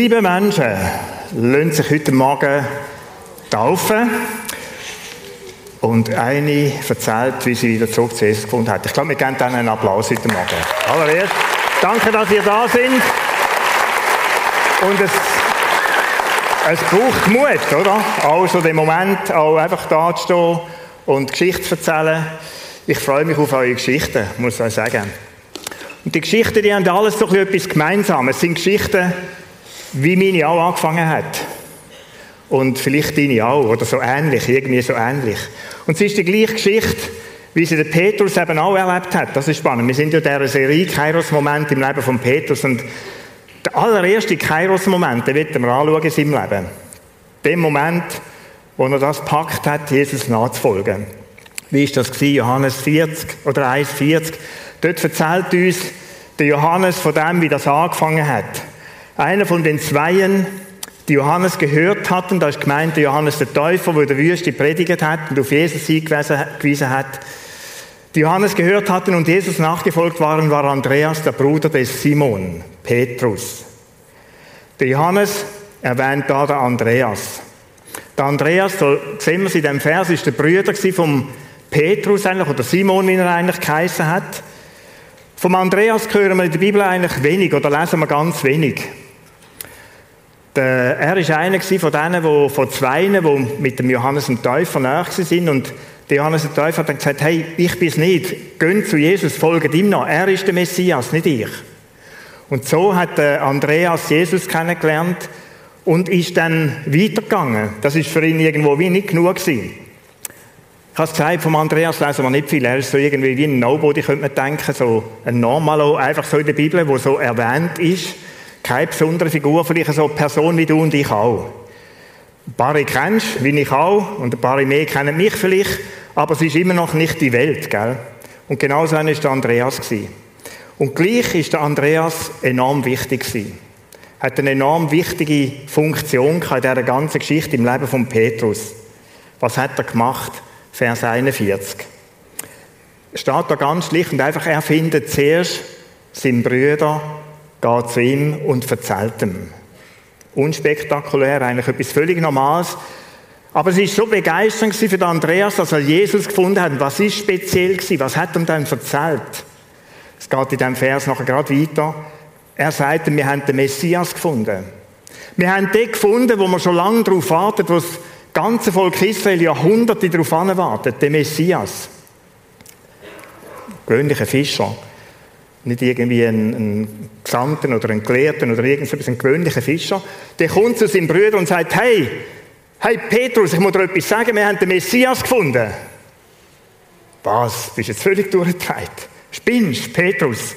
Sieben Menschen lassen sich heute Morgen taufen. Und eine erzählt, wie sie wieder zurück zu Jesus gefunden hat. Ich glaube, wir geben dann einen Applaus heute Morgen. Allererst, danke, dass ihr da sind. Und es, es braucht Mut, oder? Auch so den Moment, auch einfach da zu stehen und Geschichte zu erzählen. Ich freue mich auf eure Geschichten, muss ich sagen. Und die Geschichten, die haben alles so etwas gemeinsam. Es sind Geschichten, wie meine auch angefangen hat. Und vielleicht deine auch, oder so ähnlich, irgendwie so ähnlich. Und es ist die gleiche Geschichte, wie sie der Petrus eben auch erlebt hat. Das ist spannend. Wir sind ja in dieser Serie Kairos-Moment im Leben von Petrus. Und der allererste Kairos-Moment, den wird wir anschauen in seinem Leben. Der Moment, wo er das packt hat, Jesus nachzufolgen. Wie ist das gewesen? Johannes 40 oder 1,40. Dort erzählt uns der Johannes von dem, wie das angefangen hat. Einer von den Zweien, die Johannes gehört hatten, da ist gemeint der Johannes der Täufer, der in der Wüste predigt hat und auf Jesus hingewiesen hat, die Johannes gehört hatten und Jesus nachgefolgt waren, war Andreas, der Bruder des Simon, Petrus. Der Johannes erwähnt da der Andreas. Der Andreas, so sehen wir es in dem Vers, ist der Bruder vom Petrus eigentlich, oder Simon, wie er eigentlich geheißen hat. Vom Andreas hören wir in der Bibel eigentlich wenig oder lesen wir ganz wenig. Der, er ist einer von denen, wo, von zwei, die mit dem Johannes dem Täufer nahe sind. Und der Johannes der Täufer hat dann gesagt, hey, ich bin es nicht. Gönnt zu Jesus, folgt ihm noch. Er ist der Messias, nicht ich. Und so hat der Andreas Jesus kennengelernt und ist dann weitergegangen. Das ist für ihn irgendwo wie nicht genug gewesen. Ich habe es gesagt, vom Andreas lesen wir nicht viel. Er ist so irgendwie wie ein Nobody, könnte man denken, so ein Normalo, einfach so in der Bibel, wo so erwähnt ist keine besondere Figur, vielleicht so eine Person wie du und ich auch. Ein paar kennst wie ich auch, und ein paar mehr kennen mich vielleicht, aber es ist immer noch nicht die Welt, gell? Und genau so war der Andreas. Und gleich ist der Andreas enorm wichtig gewesen. Hat eine enorm wichtige Funktion in dieser ganzen Geschichte im Leben von Petrus. Was hat er gemacht? Vers 41. Es steht da ganz schlicht und einfach, er findet zuerst seinen Brüder geht zu ihm und erzählt ihm. Unspektakulär, eigentlich etwas völlig Normales. Aber es ist so begeisternd für Andreas, dass er Jesus gefunden hat. Was ist speziell gewesen? Was hat er dann erzählt? Es geht in diesem Vers nachher gerade weiter. Er sagt, wir haben den Messias gefunden. Wir haben den gefunden, wo wir schon lange darauf warten, wo das ganze Volk Israel Jahrhunderte darauf wartet, den Messias. Gewöhnlicher Fischer. Nicht irgendwie ein, ein Gesandten oder ein Gelehrten oder irgendetwas, ein gewöhnlicher Fischer. Der kommt zu seinem Bruder und sagt, hey, hey Petrus, ich muss dir etwas sagen, wir haben den Messias gefunden. Was? Bist jetzt völlig durchgedreht? Spinnst, Petrus?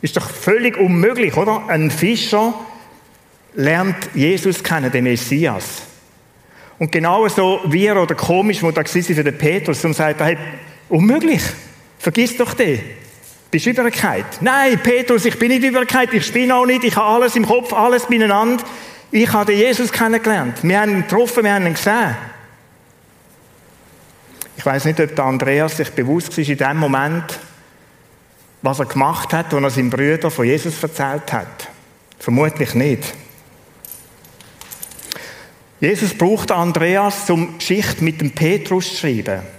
Ist doch völlig unmöglich, oder? Ein Fischer lernt Jesus kennen, den Messias. Und genau so wie er oder komisch, wo da war für den Petrus, und sagt, hey, unmöglich, vergiss doch den. Bist du übergehalten? Nein, Petrus, ich bin nicht übergehalten, ich spinne auch nicht, ich habe alles im Kopf, alles beieinander. Ich habe Jesus kennengelernt. Wir haben ihn getroffen, wir haben ihn gesehen. Ich weiß nicht, ob der Andreas sich bewusst war in dem Moment, was er gemacht hat, als er seinem Bruder von Jesus erzählt hat. Vermutlich nicht. Jesus braucht Andreas, um Geschichte mit dem Petrus zu schreiben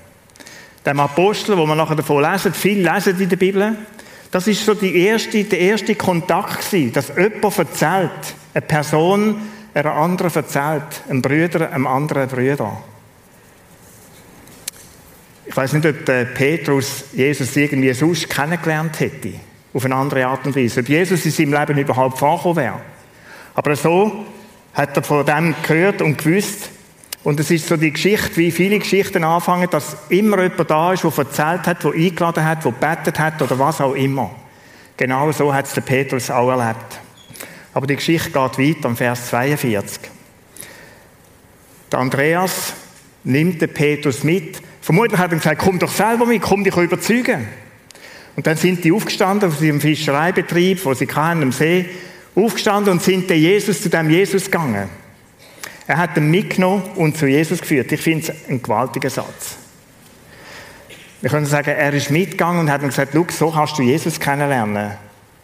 dem Apostel, wo wir nachher davon lesen, viel lesen in der Bibel, das ist so die erste, der erste Kontakt gewesen, dass jemand erzählt, eine Person einer anderen erzählt, ein Brüder einem anderen Brüder. Ich weiß nicht, ob Petrus Jesus irgendwie sonst kennengelernt hätte, auf eine andere Art und Weise, ob Jesus in seinem Leben überhaupt vorgekommen wäre. Aber so hat er von dem gehört und gewusst, und es ist so die Geschichte, wie viele Geschichten anfangen, dass immer jemand da ist, der erzählt hat, der eingeladen hat, der gebetet hat oder was auch immer. Genau so hat es der Petrus auch erlebt. Aber die Geschichte geht weiter, am Vers 42. Der Andreas nimmt den Petrus mit. Vermutlich hat er gesagt, komm doch selber mit, komm dich überzeugen. Und dann sind die aufgestanden aus ihrem Fischereibetrieb, wo sie kamen am See, aufgestanden und sind Jesus zu dem Jesus gegangen. Er hat ihn mitgenommen und zu Jesus geführt. Ich finde es ein gewaltiger Satz. Wir können sagen, er ist mitgegangen und hat ihm gesagt, so kannst du Jesus kennenlernen.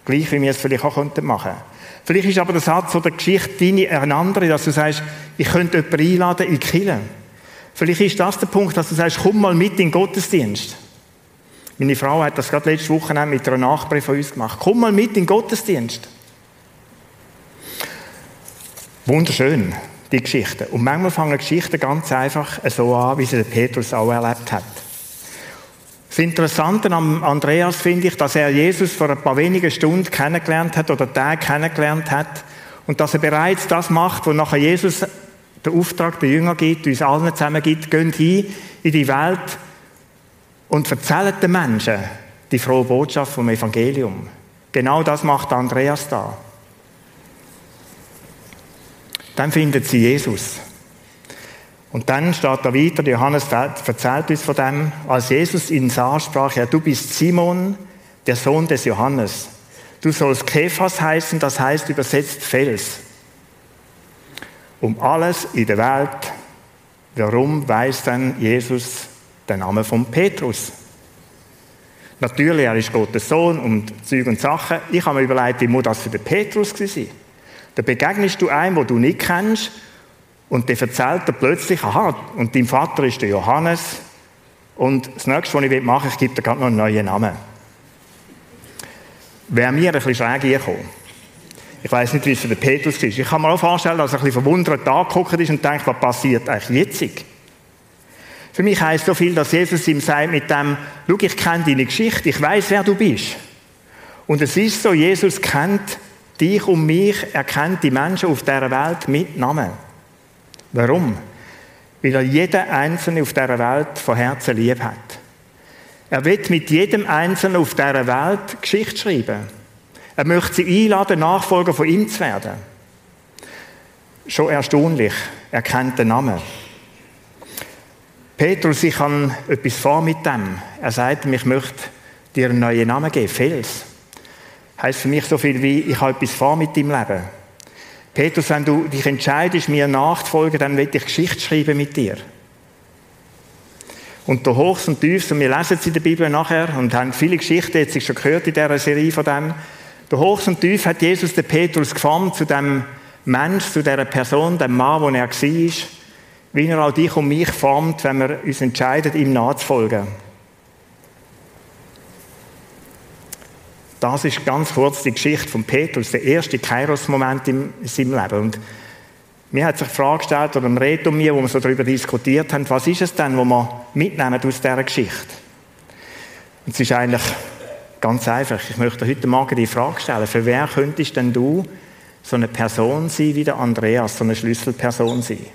Gleich wie wir es vielleicht auch machen könnten. Vielleicht ist aber der Satz oder die Geschichte deine eine andere, dass du sagst, ich könnte jemanden einladen in die Kirche. Vielleicht ist das der Punkt, dass du sagst, komm mal mit in den Gottesdienst. Meine Frau hat das gerade letzte Woche mit einer Nachbarin von uns gemacht. Komm mal mit in den Gottesdienst. Wunderschön, die Geschichte. Und manchmal fangen Geschichten ganz einfach so an, wie sie der Petrus auch erlebt hat. Das Interessante am Andreas finde ich, dass er Jesus vor ein paar wenigen Stunden kennengelernt hat oder Tage kennengelernt hat und dass er bereits das macht, wo nachher Jesus den Auftrag der Jünger gibt, uns allen zusammen gibt, geht hin in die Welt und erzählt den Menschen die frohe Botschaft vom Evangelium. Genau das macht Andreas da. Dann findet sie Jesus. Und dann steht da weiter, Johannes erzählt uns von dem, als Jesus ihn sah, sprach er, du bist Simon, der Sohn des Johannes. Du sollst Kephas heißen, das heißt übersetzt Fels. Um alles in der Welt, warum weiß dann Jesus den Namen von Petrus? Natürlich, er ist Gottes Sohn und Zeug und Sachen. Ich habe mir überlegt, wie muss das für den Petrus sein? Da begegnest du einem, wo du nicht kennst, und der erzählt er plötzlich, aha, und dein Vater ist der Johannes. Und das nächste, was ich machen will, ich gebe dir gerade noch einen neuen Namen. Wäre mir ein bisschen schräg gekommen. Ich weiß nicht, wie es für den Petrus ist. Ich kann mir auch vorstellen, dass er ein bisschen verwundert angeguckt ist und denkt, was passiert eigentlich jetzt? Für mich heisst so viel, dass Jesus ihm sagt mit dem, schau, ich kenne deine Geschichte, ich weiß, wer du bist. Und es ist so, Jesus kennt dich und mich, er kennt die Menschen auf dieser Welt mit Namen. Warum? Weil er jeden Einzelnen auf dieser Welt von Herzen lieb hat. Er wird mit jedem Einzelnen auf dieser Welt Geschichte schreiben. Er möchte sie einladen, Nachfolger von ihm zu werden. Schon erstaunlich, er kennt den Namen. Petrus, ich habe etwas vor mit dem. Er sagt ich möchte dir einen neuen Namen geben, Fels. Heißt für mich so viel wie, ich habe etwas vor mit deinem Leben. Petrus, wenn du dich entscheidest, mir nachzufolgen, dann will ich Geschichte schreiben mit dir. Und der Hochs und Tiefs, und wir lesen es in der Bibel nachher und haben viele Geschichten jetzt schon gehört in dieser Serie von dem. Der Hochs und Tief hat Jesus den Petrus geformt zu dem Mensch, zu dieser Person, dem Mann, wo er war, wie er auch dich und mich formt, wenn wir uns entscheiden, ihm nachzufolgen. Das ist ganz kurz die Geschichte von Petrus, der erste Kairos-Moment in seinem Leben. Und mir hat sich die Frage gestellt, oder im Red um mir, wo wir so darüber diskutiert haben, was ist es denn, was wir mitnehmen aus dieser Geschichte? Und es ist eigentlich ganz einfach. Ich möchte heute Morgen die Frage stellen, für wer könntest denn du so eine Person sein wie der Andreas, so eine Schlüsselperson sein?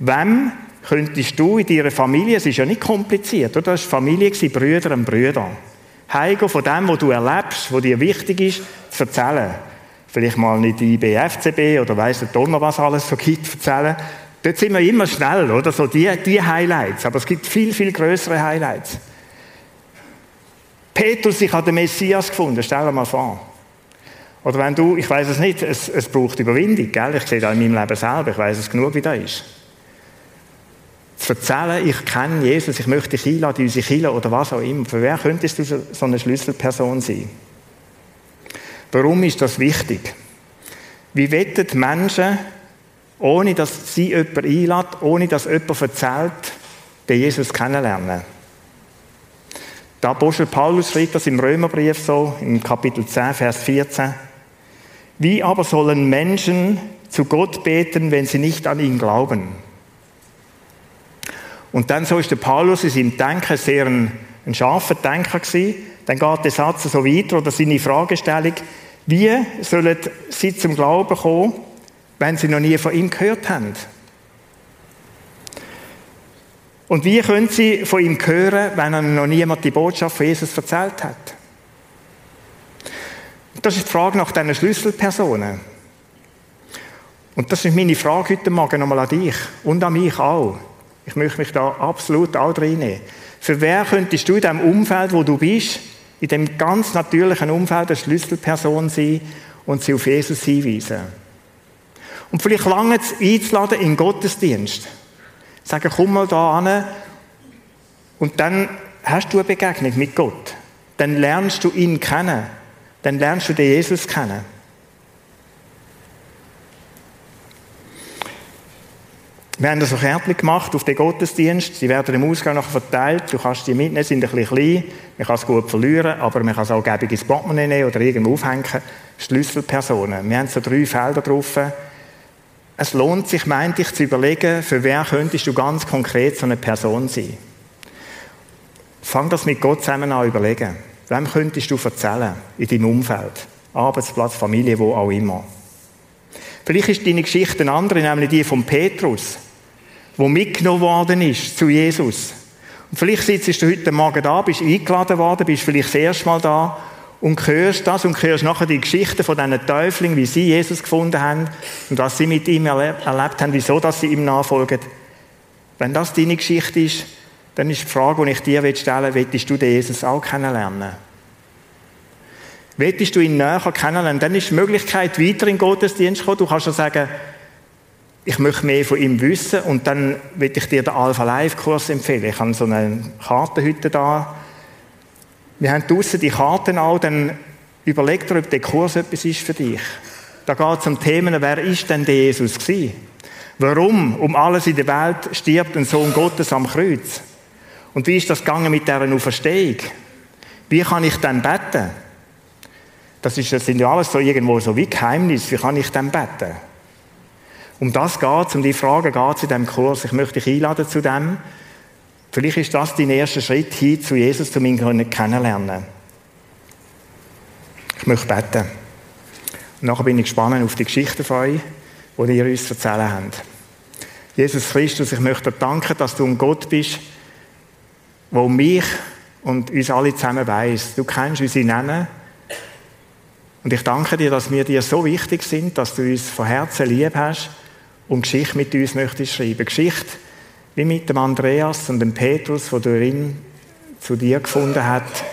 Wem könntest du in deiner Familie, es ist ja nicht kompliziert, oder? Das war Familie, Brüder und Brüder heimgehen von dem, was du erlebst, was dir wichtig ist, zu erzählen. Vielleicht mal nicht die IBFCB oder weiss der Donner, was alles so gibt, erzählen. Dort sind wir immer schnell, oder? So die, die Highlights. Aber es gibt viel, viel größere Highlights. Petrus, ich habe den Messias gefunden. Stell dir mal vor. Oder wenn du, ich weiß es nicht, es, es braucht Überwindung, gell? Ich sehe das in meinem Leben selber. Ich weiß es genug, wie das ist zu erzählen, ich kenne Jesus, ich möchte dich einladen in unsere Kirche oder was auch immer. Für wer könntest du so eine Schlüsselperson sein? Warum ist das wichtig? Wie wettet Menschen, ohne dass sie jemanden einladen, ohne dass jemand erzählt, den Jesus kennenlernen? Der Apostel Paulus schreibt das im Römerbrief so, im Kapitel 10, Vers 14. Wie aber sollen Menschen zu Gott beten, wenn sie nicht an ihn glauben? Und dann so ist der Paulus in seinem Denken sehr ein, ein scharfer Denker gewesen. Dann geht der Satz so weiter oder seine Fragestellung, wie sollen sie zum Glauben kommen, wenn sie noch nie von ihm gehört haben? Und wie können sie von ihm hören, wenn ihnen noch niemand die Botschaft von Jesus erzählt hat? Das ist die Frage nach diesen Schlüsselpersonen. Und das ist meine Frage heute Morgen nochmal an dich und an mich auch. Ich möchte mich da absolut auch reinnehmen. Für wer könntest du in dem Umfeld, wo du bist, in dem ganz natürlichen Umfeld eine Schlüsselperson sein und sie auf Jesus hinweisen? Und vielleicht lange einzuladen in den Gottesdienst. Sagen, komm mal da an und dann hast du eine Begegnung mit Gott. Dann lernst du ihn kennen. Dann lernst du den Jesus kennen. Wir haben so Kärtchen gemacht auf den Gottesdienst. Sie werden im Ausgang noch verteilt. Du kannst die mitnehmen, sind ein bisschen klein. Man kann es gut verlieren, aber man kann es auch gäbig ins Portemonnaie nehmen oder irgendwo aufhängen. Schlüsselpersonen. Wir haben so drei Felder drauf. Es lohnt sich, meint ich, zu überlegen, für wer könntest du ganz konkret so eine Person sein. Fang das mit Gott zusammen an überlegen. Wem könntest du erzählen in deinem Umfeld? Arbeitsplatz, Familie, wo auch immer. Vielleicht ist deine Geschichte eine andere, nämlich die von Petrus wo mitgenommen worden ist zu Jesus. Und vielleicht sitzt du heute Morgen da, bist eingeladen worden, bist vielleicht das erste Mal da und hörst das und hörst nachher die Geschichten von diesen Teufeln, wie sie Jesus gefunden haben und was sie mit ihm erlebt haben, wieso dass sie ihm nachfolgen. Wenn das deine Geschichte ist, dann ist die Frage, die ich dir stellen will, willst du den Jesus auch kennenlernen? Willst du ihn näher kennenlernen? Dann ist die Möglichkeit, weiter in den Gottesdienst zu kommen. Du kannst ja sagen, ich möchte mehr von ihm wissen und dann würde ich dir den Alpha Live Kurs empfehlen. Ich habe so eine Karte heute da. Wir haben draussen die Karten auch, dann überleg dir, ob der Kurs etwas ist für dich. Da geht es um Themen, wer ist denn der Jesus gewesen? Warum um alles in der Welt stirbt ein Sohn Gottes am Kreuz? Und wie ist das gegangen mit dieser Auferstehung? Wie kann ich dann beten? Das, ist, das sind ja alles so irgendwo so wie Geheimnisse. Wie kann ich dann beten? Um das geht es, um die Frage geht es in diesem Kurs. Ich möchte dich einladen zu dem. Vielleicht ist das dein erster Schritt hin zu Jesus, um ihn kennenzulernen. Ich möchte beten. Und nachher bin ich gespannt auf die Geschichten von euch, die ihr uns erzählen habt. Jesus Christus, ich möchte dir danken, dass du ein Gott bist, wo mich und uns alle zusammen weiss. Du kennst unsere Namen. Und ich danke dir, dass wir dir so wichtig sind, dass du uns von Herzen lieb hast und Geschichte mit uns möchtest schreiben. Geschichte wie mit dem Andreas und dem Petrus, wo ihn zu dir gefunden hat.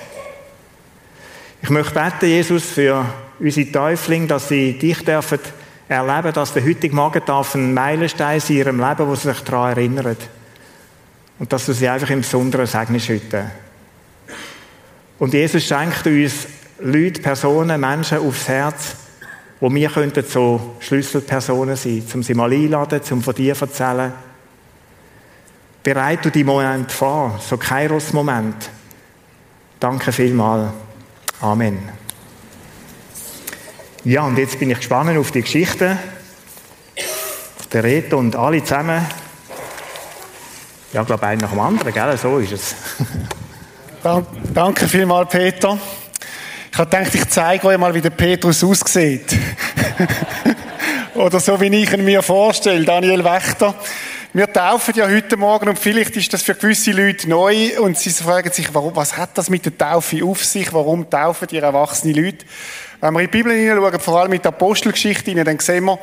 Ich möchte beten, Jesus, für unsere Täuflinge, dass sie dich dürfen erleben, dass der heutige Morgen darf ein Meilenstein sein in ihrem Leben, wo sie sich daran erinnern. Und dass du sie einfach im Besonderen segnest heute. Und Jesus schenkt uns Leute, Personen, Menschen aufs Herz, wo wir könnten so Schlüsselpersonen sein, um sie mal einladen, um von dir erzählen. Bereite du die Moment vor, so Kairos-Moment. Danke vielmals. Amen. Ja, und jetzt bin ich gespannt auf die Geschichte. Der Reto und alle zusammen. Ja, ich glaube, einer nach dem anderen, gell? So ist es. Danke vielmals, Peter. Habe gedacht, ich zeige euch mal, wie der Petrus aussieht. Oder so, wie ich ihn mir vorstelle, Daniel Wächter. Wir taufen ja heute Morgen und vielleicht ist das für gewisse Leute neu und sie fragen sich, warum, was hat das mit der Taufe auf sich? Warum taufen die erwachsene Leute? Wenn wir in die Bibel hineinschauen, vor allem mit der Apostelgeschichte dann sehen wir,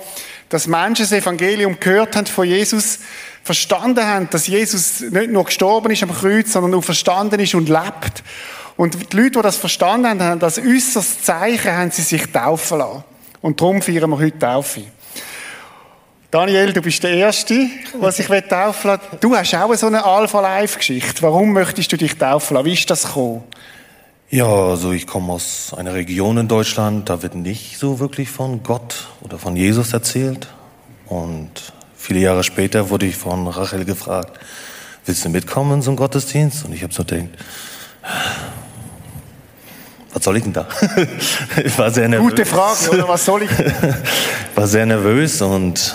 dass Menschen das Evangelium gehört haben von Jesus, verstanden haben, dass Jesus nicht nur gestorben ist am Kreuz, sondern auch verstanden ist und lebt. Und die Leute, die das verstanden haben, haben das äußerst Zeichen, haben sie sich taufen lassen. Und darum feiern wir heute Taufe. Daniel, du bist der Erste, was ich taufen lassen Du hast auch so eine Alpha-Life-Geschichte. Warum möchtest du dich taufen lassen? Wie ist das gekommen? Ja, also ich komme aus einer Region in Deutschland, da wird nicht so wirklich von Gott oder von Jesus erzählt. Und viele Jahre später wurde ich von Rachel gefragt, willst du mitkommen einen Gottesdienst? Und ich habe so gedacht, was soll ich denn da? ich war sehr nervös. Gute Frage, oder? Was soll ich? war sehr nervös und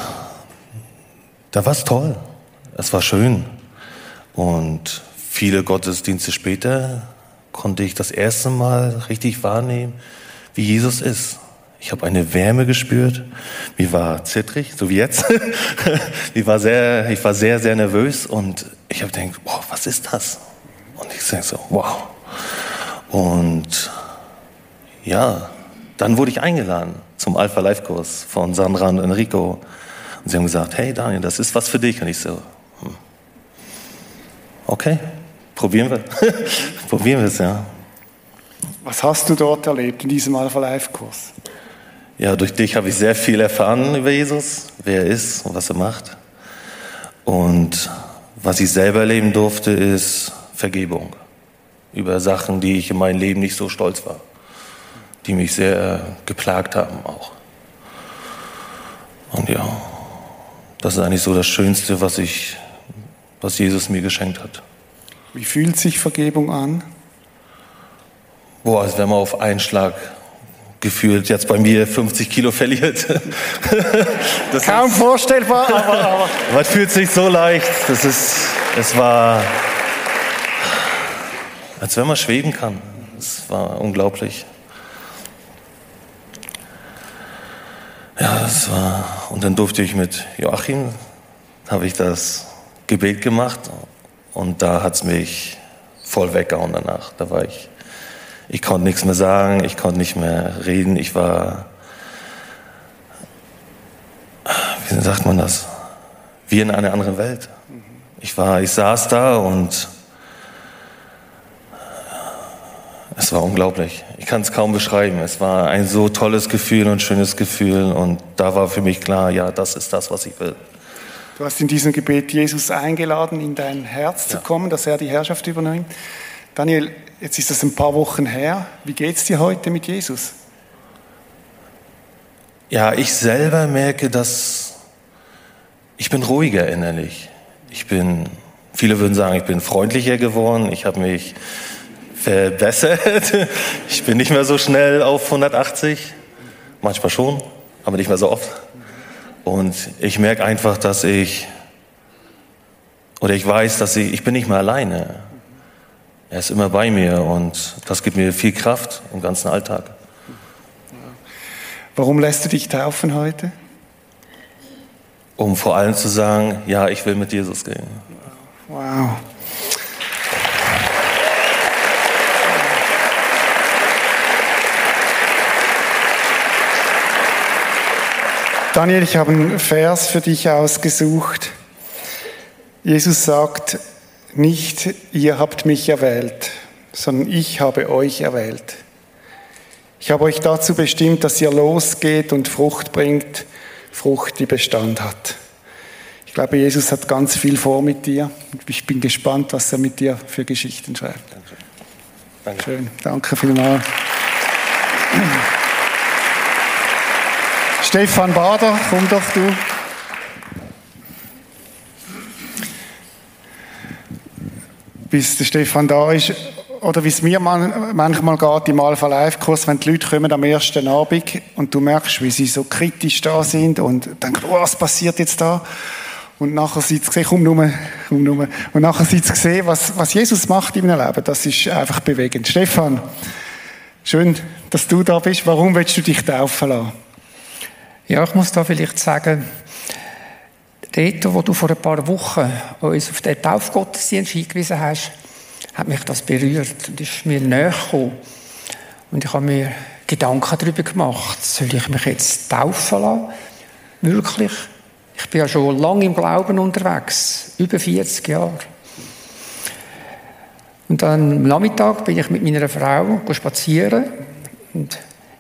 da war es toll. Es war schön. Und viele Gottesdienste später konnte ich das erste Mal richtig wahrnehmen, wie Jesus ist. Ich habe eine Wärme gespürt. Mir war zittrig, so wie jetzt. ich, war sehr, ich war sehr, sehr nervös und ich habe gedacht, wow, was ist das? Und ich sage so, wow. Und ja, dann wurde ich eingeladen zum Alpha Life Kurs von Sandra und Enrico. Und sie haben gesagt, hey Daniel, das ist was für dich. Und ich so, hm. okay, probieren wir. probieren wir es, ja. Was hast du dort erlebt in diesem Alpha Life Kurs? Ja, durch dich habe ich sehr viel erfahren über Jesus, wer er ist und was er macht. Und was ich selber erleben durfte, ist Vergebung. Über Sachen, die ich in meinem Leben nicht so stolz war die mich sehr geplagt haben auch. Und ja, das ist eigentlich so das Schönste, was ich, was Jesus mir geschenkt hat. Wie fühlt sich Vergebung an? Boah, als wenn man auf einen Schlag gefühlt jetzt bei mir 50 Kilo verliert. Das Kaum ist, vorstellbar, aber, aber. Man fühlt sich so leicht. Das ist, es war, als wenn man schweben kann. Es war unglaublich. Ja, das war, und dann durfte ich mit Joachim, habe ich das Gebet gemacht und da hat es mich voll weggehauen danach. Da war ich ich konnte nichts mehr sagen, ich konnte nicht mehr reden, ich war, wie sagt man das, wie in einer anderen Welt. Ich war, ich saß da und es war unglaublich. Ich kann es kaum beschreiben. Es war ein so tolles Gefühl und schönes Gefühl und da war für mich klar, ja, das ist das, was ich will. Du hast in diesem Gebet Jesus eingeladen, in dein Herz ja. zu kommen, dass er die Herrschaft übernimmt. Daniel, jetzt ist das ein paar Wochen her. Wie geht es dir heute mit Jesus? Ja, ich selber merke, dass ich bin ruhiger innerlich. Ich bin, viele würden sagen, ich bin freundlicher geworden. Ich habe mich verbessert. Ich bin nicht mehr so schnell auf 180. Manchmal schon, aber nicht mehr so oft. Und ich merke einfach, dass ich, oder ich weiß, dass ich, ich bin nicht mehr alleine. Er ist immer bei mir und das gibt mir viel Kraft im ganzen Alltag. Warum lässt du dich taufen heute? Um vor allem zu sagen, ja, ich will mit Jesus gehen. Wow. Daniel, ich habe einen Vers für dich ausgesucht. Jesus sagt, nicht ihr habt mich erwählt, sondern ich habe euch erwählt. Ich habe euch dazu bestimmt, dass ihr losgeht und Frucht bringt, Frucht, die Bestand hat. Ich glaube, Jesus hat ganz viel vor mit dir. Ich bin gespannt, was er mit dir für Geschichten schreibt. Danke. Danke. Schön. Danke vielmals. Stefan Bader, komm doch du. bis der Stefan da ist. Oder wie es mir manchmal geht im Alpha Live Kurs, wenn die Leute kommen am ersten Abend und du merkst, wie sie so kritisch da sind und denken, oh, was passiert jetzt da? Und nachher sieht gesehen, komm nur, komm nur. Und nachher sieht gesehen, was, was Jesus macht in meinem Leben. Das ist einfach bewegend. Stefan, schön, dass du da bist. Warum willst du dich taufen lassen? Ja, ich muss da vielleicht sagen, Dort, wo du vor ein paar Wochen uns auf den Taufgottesdienst hingewiesen hast, hat mich das berührt und ist mir näher gekommen. Und ich habe mir Gedanken darüber gemacht, soll ich mich jetzt taufen lassen? Wirklich? Ich bin ja schon lange im Glauben unterwegs, über 40 Jahre. Und dann am Nachmittag bin ich mit meiner Frau spazieren und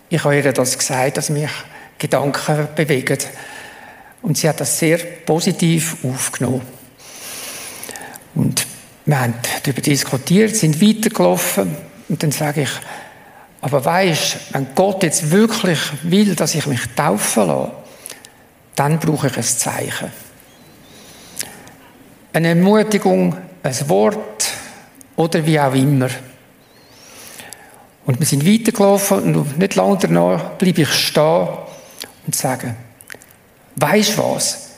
ich habe ihr das gesagt, dass mich Gedanken bewegen und sie hat das sehr positiv aufgenommen. Und wir haben darüber diskutiert, sind weitergelaufen. Und dann sage ich, aber weisst, wenn Gott jetzt wirklich will, dass ich mich taufen lasse, dann brauche ich ein Zeichen. Eine Ermutigung, ein Wort oder wie auch immer. Und wir sind weitergelaufen und nicht lange danach bleibe ich stehen und sage, Weißt du was?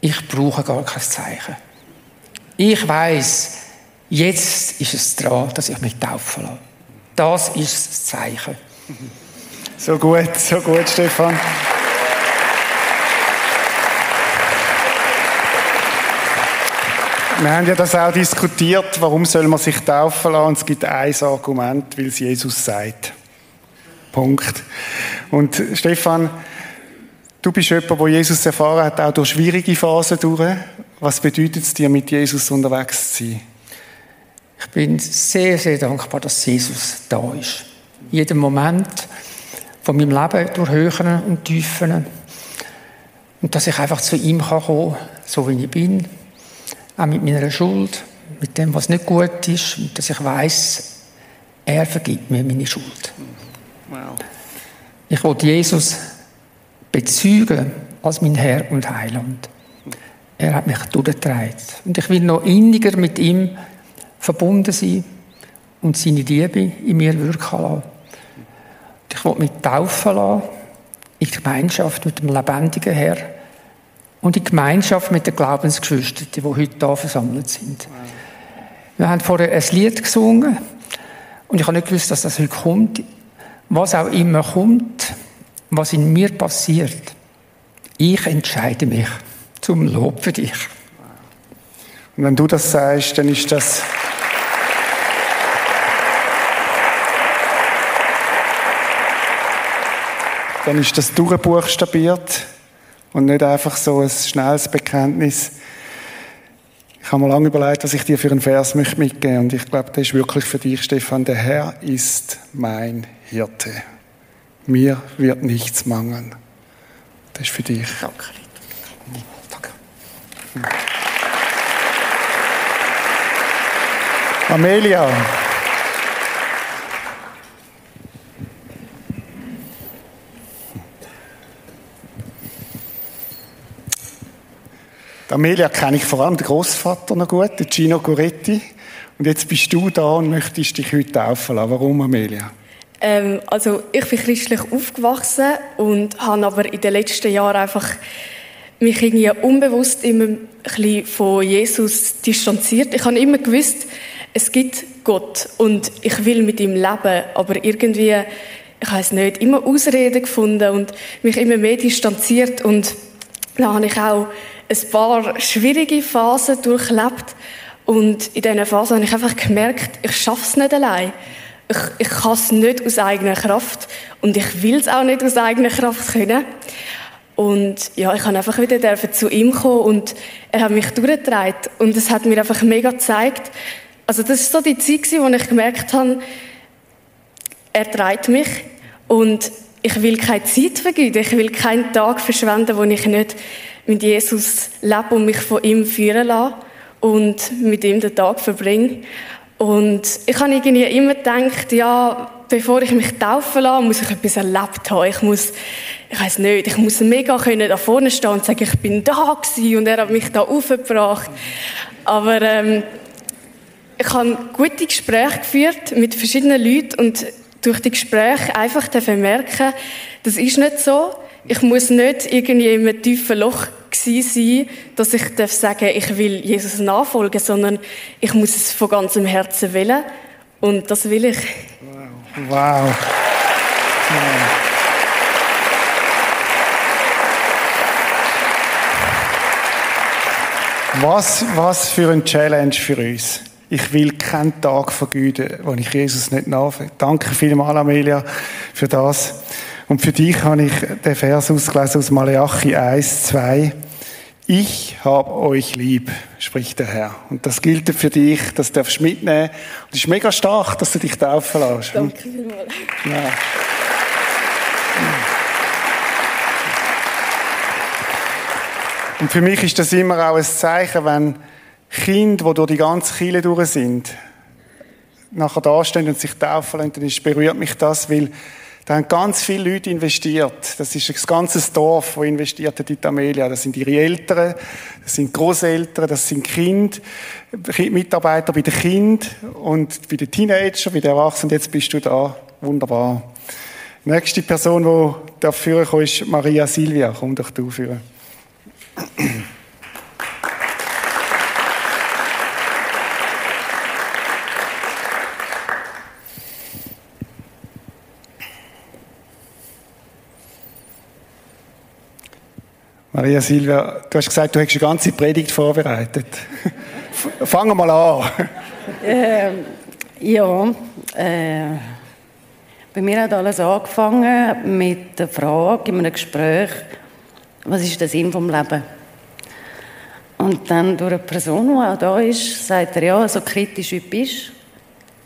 Ich brauche gar kein Zeichen. Ich weiß, jetzt ist es dran, dass ich mich taufen lasse. Das ist das Zeichen. So gut, so gut, Stefan. Wir haben ja das auch diskutiert, warum soll man sich taufen lassen? Und es gibt ein Argument, weil es Jesus sagt. Punkt. Und Stefan, Du bist jemand, der Jesus erfahren hat, auch durch schwierige Phasen durch. Was bedeutet es dir, mit Jesus unterwegs zu sein? Ich bin sehr, sehr dankbar, dass Jesus da ist. Jeden Moment von meinem Leben durch Höhen und Tiefen. Und dass ich einfach zu ihm kommen kann, so wie ich bin. Auch mit meiner Schuld, mit dem, was nicht gut ist. Und dass ich weiß, er vergibt mir meine Schuld. Wow. Ich will Jesus bezeugen als mein Herr und Heiland. Er hat mich durchgetragen. Und ich will noch inniger mit ihm verbunden sein und seine Liebe in mir wirken lassen. Ich will mich taufen lassen in Gemeinschaft mit dem lebendigen Herr und in Gemeinschaft mit den Glaubensgeschwistern, die heute hier versammelt sind. Wir haben vorher ein Lied gesungen und ich habe nicht gewusst, dass das heute kommt. Was auch immer kommt, was in mir passiert, ich entscheide mich zum Lob für dich. Und wenn du das sagst, dann ist das dann ist das durchbuchstabiert und nicht einfach so ein schnelles Bekenntnis. Ich habe mir lange überlegt, was ich dir für einen Vers möchte mitgeben und ich glaube, der ist wirklich für dich, Stefan. Der Herr ist mein Hirte. Mir wird nichts mangeln. Das ist für dich. Danke. Danke. Amelia. Die Amelia kenne ich vor allem den Großvater noch gut, den Gino Goretti. Und jetzt bist du da und möchtest dich heute taufen lassen. Warum, Amelia? Ähm, also ich bin christlich aufgewachsen und habe aber in den letzten Jahren einfach mich irgendwie unbewusst immer ein bisschen von Jesus distanziert. Ich habe immer gewusst, es gibt Gott und ich will mit ihm leben, aber irgendwie, ich weiß nicht, immer Ausreden gefunden und mich immer mehr distanziert und dann habe ich auch ein paar schwierige Phasen durchlebt und in diesen Phasen habe ich einfach gemerkt, ich schaffe es nicht allein. Ich, ich kann es nicht aus eigener Kraft und ich will es auch nicht aus eigener Kraft können. Und ja, ich kann einfach wieder zu ihm kommen und er hat mich durchgetragen und es hat mir einfach mega gezeigt, also das ist so die Zeit, wo ich gemerkt habe, er treibt mich und ich will keine Zeit vergeuden, ich will keinen Tag verschwenden, wo ich nicht mit Jesus lebe und mich von ihm führen lasse und mit ihm den Tag verbringe. Und ich habe irgendwie immer gedacht, ja, bevor ich mich taufen lasse, muss ich etwas erlebt haben. Ich muss, ich weiß nicht, ich muss mega können da vorne stehen und sagen, ich bin da gewesen und er hat mich da aufgebracht. Aber ähm, ich habe gute Gespräche geführt mit verschiedenen Leuten und durch die Gespräche einfach merken, das ist nicht so. Ich muss nicht irgendwie in einem tiefen Loch sein, dass ich sagen darf, ich will Jesus nachfolgen, sondern ich muss es von ganzem Herzen wählen. Und das will ich. Wow. wow. Was, was für ein Challenge für uns. Ich will keinen Tag vergeuden, wo ich Jesus nicht nachfolge. Danke vielmals, Amelia, für das. Und für dich habe ich den Vers ausgelesen aus Malachi 1, 2. Ich habe euch lieb, spricht der Herr. Und das gilt für dich, das darfst du mitnehmen. Und es ist mega stark, dass du dich taufen lässt. Danke vielmals. Ja. Und für mich ist das immer auch ein Zeichen, wenn Kinder, die durch die ganze Kirche durch sind, nachher da stehen und sich taufen lassen, dann berührt mich das, weil da haben ganz viele Leute investiert. Das ist ein ganzes Dorf, das investiert hat in die Amelia. Das sind ihre Eltern, das sind Großeltern, das sind Kinder, Mitarbeiter bei den Kindern und bei den Teenagern, bei den Erwachsenen. Jetzt bist du da. Wunderbar. Die nächste Person, die dafür ist Maria Silvia. Komm doch du führen. Maria Silvia, du hast gesagt, du hast eine ganze Predigt vorbereitet. Fangen wir mal an. Ähm, ja, äh, bei mir hat alles angefangen mit der Frage in einem Gespräch, was ist der Sinn vom Leben? Und dann durch eine Person, die auch da ist, sagt er, ja, so kritisch wie du bist,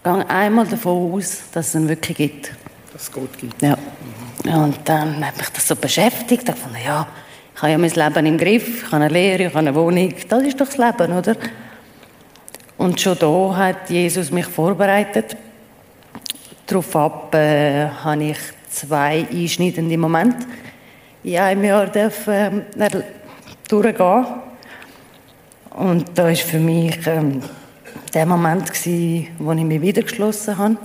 geh einmal davon aus, dass es ihn wirklich gibt. Dass es Gott gibt. Ja. Und dann hat mich das so beschäftigt, ich fand, ja, ich habe ja mein Leben im Griff, ich habe eine Lehre, ich habe eine Wohnung. Das ist doch das Leben, oder? Und schon da hat Jesus mich vorbereitet. Darauf äh, habe ich zwei einschneidende Momente in einem Jahr dürfen, äh, durchgehen. Und da war für mich ähm, der Moment, gewesen, wo ich mich wieder geschlossen habe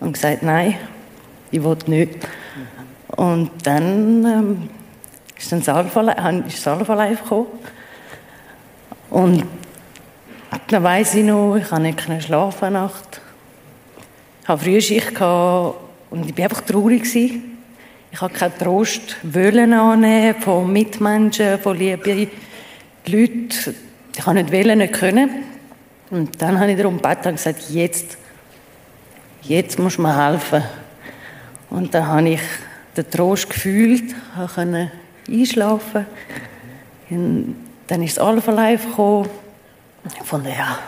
und gesagt nein, ich will nicht. Und dann ähm, ist das Alpha, ist Life gekommen. Und dann weiss ich noch, ich konnte nicht schlafen Nacht. Ich hatte früh Schicht und ich war einfach traurig. Ich habe keinen Trost annehmen von Mitmenschen, von lieben Leuten. Ich habe nicht wollen, nicht können. Und dann habe ich darum gebeten und gesagt, jetzt, jetzt musst du mir helfen. Und dann habe ich den Trost gefühlt, konnte einschlafen. Und dann ist das Alpha Life gekommen. Ich fand, ja,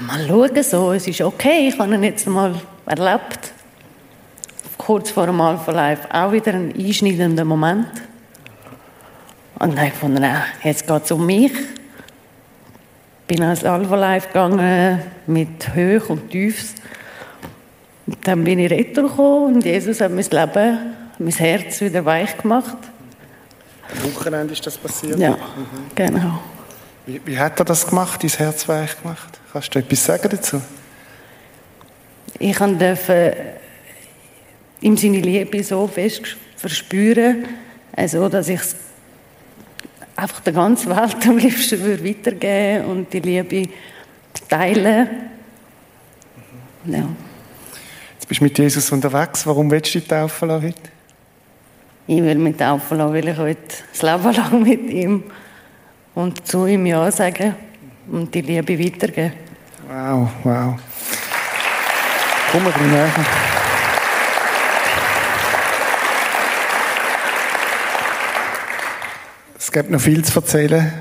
mal schauen so, es ist okay, ich habe ihn jetzt mal erlebt kurz vor dem Alpha Life auch wieder ein einschneidender Moment. Und dann habe ich gefunden, jetzt geht es um mich. Bin ans Alpha Life gegangen mit Höch und Tiefs. Und dann bin ich retour und Jesus hat mein Leben, mein Herz wieder weich gemacht. Am Wochenende ist das passiert? Ja, mhm. genau. Wie, wie, hat er das gemacht, dein Herz weich gemacht? Kannst du etwas sagen dazu? Ich durfte ihm seine Liebe so fest verspüren, also dass ich es einfach der ganzen Welt am liebsten würde weitergeben und die Liebe teilen. Ja. Jetzt bist du mit Jesus unterwegs. Warum willst du dich taufen lassen heute? Ich will mich taufen lassen, weil ich heute das Leben lang mit ihm und zu ihm Ja sagen und die Liebe weitergeben. Wow, wow. Komm mal näher. Es gibt noch viel zu erzählen.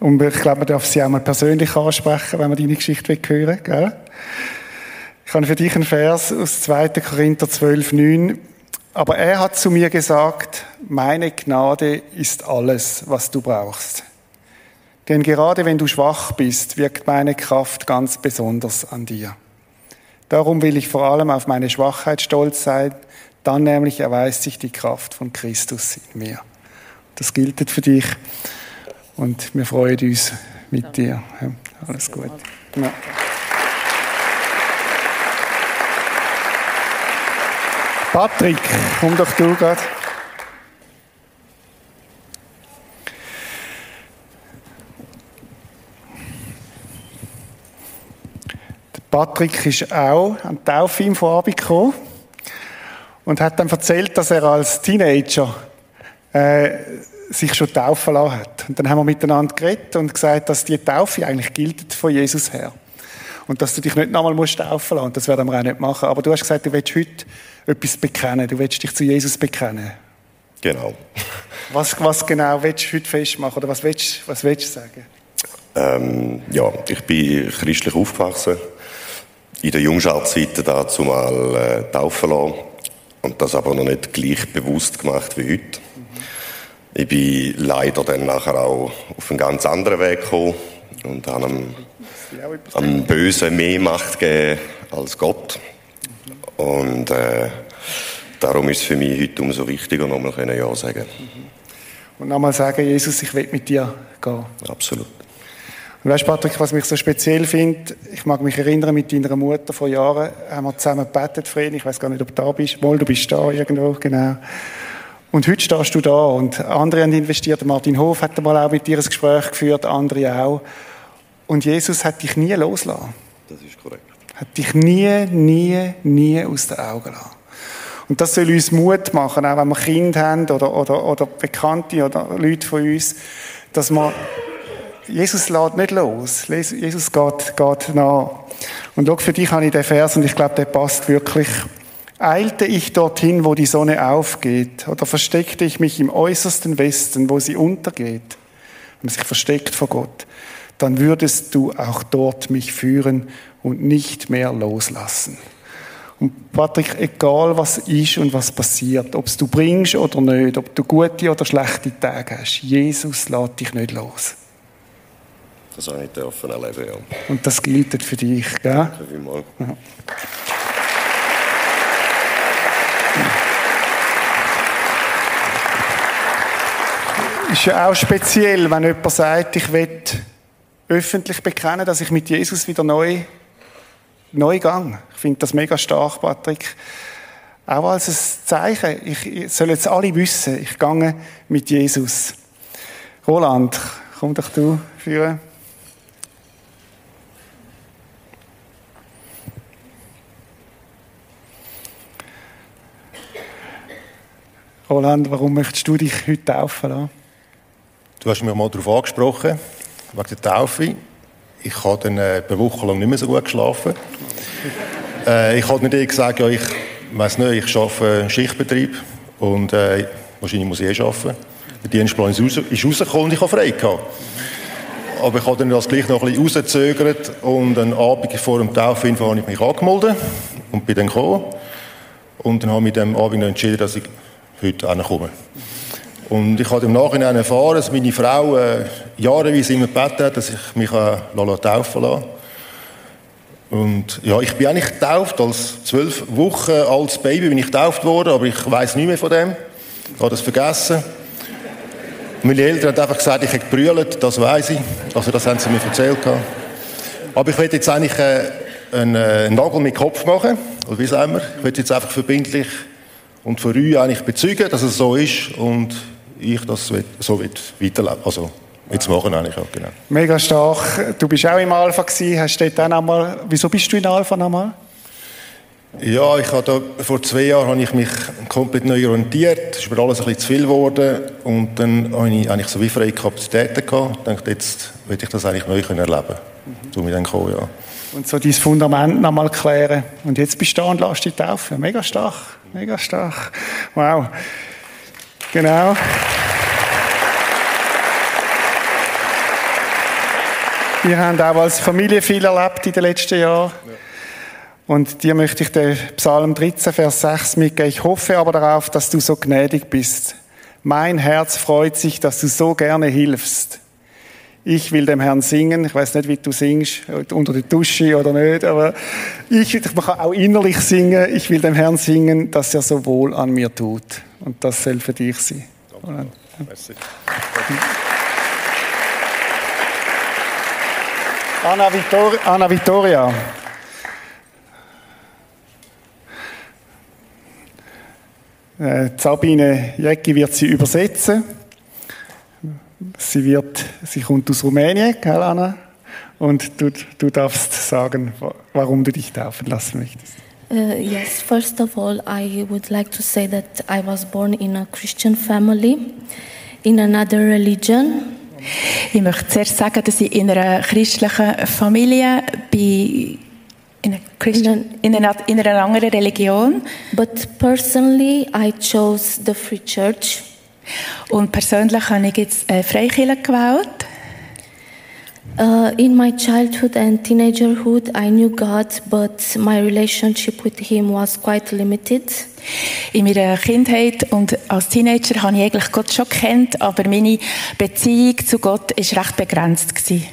Und ich glaube, man darf sie auch mal persönlich ansprechen, wenn man deine Geschichte hören will. Ich habe für dich einen Vers aus 2. Korinther 12, 9. Aber er hat zu mir gesagt, meine Gnade ist alles, was du brauchst. Denn gerade wenn du schwach bist, wirkt meine Kraft ganz besonders an dir. Darum will ich vor allem auf meine Schwachheit stolz sein, dann nämlich erweist sich die Kraft von Christus in mir. Das gilt für dich. Und wir freuen uns mit dir. Alles gut. Ja. Patrick, komm doch du gerade. Patrick ist auch an die Taufe im Vorabend gekommen und hat dann erzählt, dass er als Teenager äh, sich schon taufen lassen hat. Und dann haben wir miteinander geredet und gesagt, dass die Taufe eigentlich gilt von Jesus her. Und dass du dich nicht nochmal musst taufen lassen. Das werden wir auch nicht machen. Aber du hast gesagt, du willst heute etwas bekennen. Du willst dich zu Jesus bekennen. Genau. Was, was genau willst du heute festmachen? Oder was willst, was willst du sagen? Ähm, ja, ich bin christlich aufgewachsen. In der Jungschaltzeit dazu mal äh, taufen lassen. Und das aber noch nicht gleich bewusst gemacht wie heute. Ich bin leider dann nachher auch auf einen ganz anderen Weg gekommen und habe einem Bösen mehr Macht gegeben als Gott. Und äh, darum ist es für mich heute umso wichtiger, nochmal Ja sagen Und nochmal sagen, Jesus, ich will mit dir gehen. Absolut. Und weißt Patrick, was mich so speziell finde, ich mag mich erinnern, mit deiner Mutter vor Jahren haben wir zusammen gebetet, Frieden. Ich weiß gar nicht, ob du da bist. Wohl, du bist da irgendwo, genau. Und heute stehst du da und andere haben investiert. Martin Hof hat mal auch mit dir ein Gespräch geführt, andere auch. Und Jesus hat dich nie losgelassen. Das ist korrekt. Hat dich nie, nie, nie aus den Augen lassen. Und das soll uns Mut machen, auch wenn wir Kinder haben oder, oder, oder Bekannte oder Leute von uns, dass man Jesus lädt nicht los. Jesus geht, geht nach. Und schau, für dich habe ich den Vers und ich glaube, der passt wirklich Eilte ich dorthin, wo die Sonne aufgeht, oder versteckte ich mich im äußersten Westen, wo sie untergeht, man sich versteckt vor Gott, dann würdest du auch dort mich führen und nicht mehr loslassen. Und Patrick, egal was ist und was passiert, ob es du bringst oder nicht, ob du gute oder schlechte Tage hast, Jesus lässt dich nicht los. Das habe ich dürfen erleben, ja. Und das gilt für dich, gell? Danke vielmals. Ja. ist ja auch speziell, wenn jemand sagt, ich will öffentlich bekennen, dass ich mit Jesus wieder neu, neu gang. Ich finde das mega stark, Patrick. Auch als ein Zeichen. Ich soll jetzt alle wissen, ich gehe mit Jesus. Roland, komm doch du führen. Roland, warum möchtest du dich heute taufen lassen? Du hast mich mal darauf angesprochen, wegen der Taufe. Ich habe dann äh, eine Woche lang nicht mehr so gut geschlafen. äh, ich habe nicht gesagt, ja, ich weiß nicht, ich arbeite im Schichtbetrieb und äh, wahrscheinlich muss ich eh arbeiten. Der Dienstplan ist, raus, ist rausgekommen und ich habe frei gehabt. Aber ich habe dann das gleich noch ein bisschen rausgezögert und einen Abend vor dem Taufinfo habe ich mich angemeldet und bin dann gekommen. Und dann habe ich mit dem Abend entschieden, dass ich heute hinkomme. Und ich habe im Nachhinein erfahren, dass meine Frau äh, jahreweise immer gebeten hat, dass ich mich äh, taufen lasse. Und ja, ich bin eigentlich getauft, als zwölf Wochen altes Baby bin ich getauft worden, aber ich weiß nicht mehr von dem. Ich habe das vergessen. Meine Eltern haben einfach gesagt, ich hätte gebrüllt, das weiß ich. Also das haben sie mir erzählt. Aber ich will jetzt eigentlich äh, einen, äh, Nagel mit Kopf machen, oder wie sagen wir. Ich will jetzt einfach verbindlich und für euch eigentlich bezeugen, dass es so ist und ich das so weiterleben Also jetzt machen eigentlich auch, genau. Mega stark. Du bist auch im Alpha gewesen, hast dort auch einmal, wieso bist du in Alpha nochmal? Ja, ich habe vor zwei Jahren habe ich mich komplett neu orientiert. Es ist mir alles ein bisschen zu viel geworden. Und dann habe ich eigentlich so wie freie Kapazitäten gehabt. Ich dachte, jetzt will ich das eigentlich neu erleben können. Mhm. So mit dann gekommen, ja. Und so dein Fundament nochmal klären. Und jetzt bist du da und lässt dich taufen. Mega stark. Mega stark. Wow. Genau. Wir haben auch als Familie viel erlebt in den letzten Jahren. Ja. Und dir möchte ich den Psalm 13, Vers 6 mitgeben. Ich hoffe aber darauf, dass du so gnädig bist. Mein Herz freut sich, dass du so gerne hilfst. Ich will dem Herrn singen. Ich weiß nicht, wie du singst, unter der Dusche oder nicht, aber ich, ich kann auch innerlich singen. Ich will dem Herrn singen, dass er so wohl an mir tut. Und das soll für dich sein. Merci. Anna, Vittor Anna Vittoria. Äh, Sabine Jäcki wird sie übersetzen. Sie wird, sie kommt aus Rumänien, gell, Anna? Und du, du darfst sagen, warum du dich taufen lassen möchtest. Uh, yes, first of all, I would like to say that I was born in a Christian family, in another religion. Ich möchte zuerst sagen, dass ich in einer christlichen Familie bin, in, a Christian, in, einer, in einer anderen Religion. But personally, I chose the Free Church. Und persönlich habe ich jetzt äh, Freikirche gewählt. Uh, in my childhood and teenagerhood, I knew God, but my relationship with Him was quite limited. In meiner Kindheit und als Teenager habe ich eigentlich Gott schon kennt, aber meine Beziehung zu Gott ist recht begrenzt gewesen.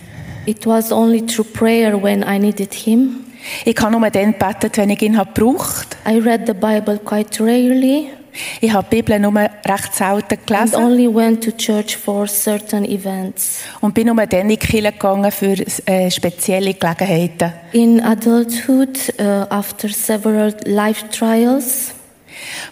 It was only through prayer when I needed Him. Ich habe nur dann gebetet, wenn ich ihn habe gebraucht. I read the Bible quite rarely. Ich habe die Bibel nur recht selten gelesen. And only went to church for certain events. Und bin nur dann in die Kirche gegangen für äh, spezielle Gelegenheiten. In adulthood, uh, after several life trials,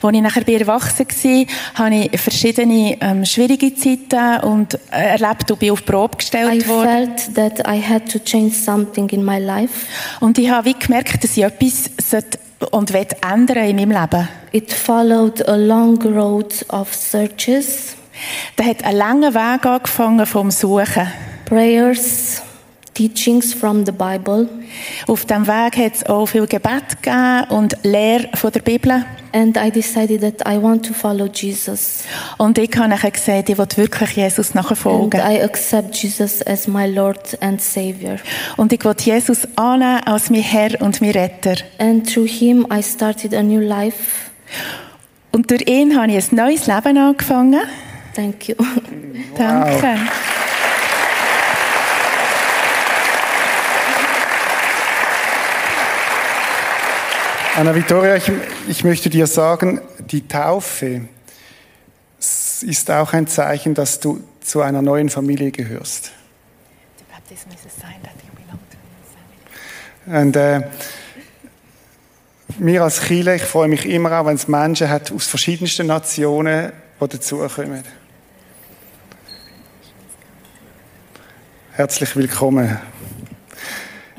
als ich nachher bei Erwachsenen war, habe ich verschiedene ähm, schwierige Zeiten und äh, erlebt und bin auf Probe gestellt I worden. Felt that I had to change something in my life. Und ich habe wie gemerkt, dass ich etwas sollte und will ändern in meinem Leben. It followed a long road of searches. Da hat ein langer Weg angefangen vom Suchen. Prayers, teachings from the Bible. Auf dem Weg hat es auch viel Gebet gegeben und Lehre von der Bibel. And I decided that I want to follow Jesus. Und ich habe nachher gesagt, ich will wirklich Jesus nachfolgen. And I accept Jesus as my Lord and Savior. Und ich will Jesus annehmen als mein Herr und mein Retter. And through him I started a new life. Und durch ihn habe ich ein neues Leben angefangen. Thank you. Danke. Anna Vittoria, ich, ich möchte dir sagen, die Taufe ist auch ein Zeichen, dass du zu einer neuen Familie gehörst. baptism is a sign that you belong to the family. Und äh, wir als Chile, ich freue mich immer auch, wenn es Menschen hat aus verschiedensten Nationen, die dazukommen. Herzlich willkommen.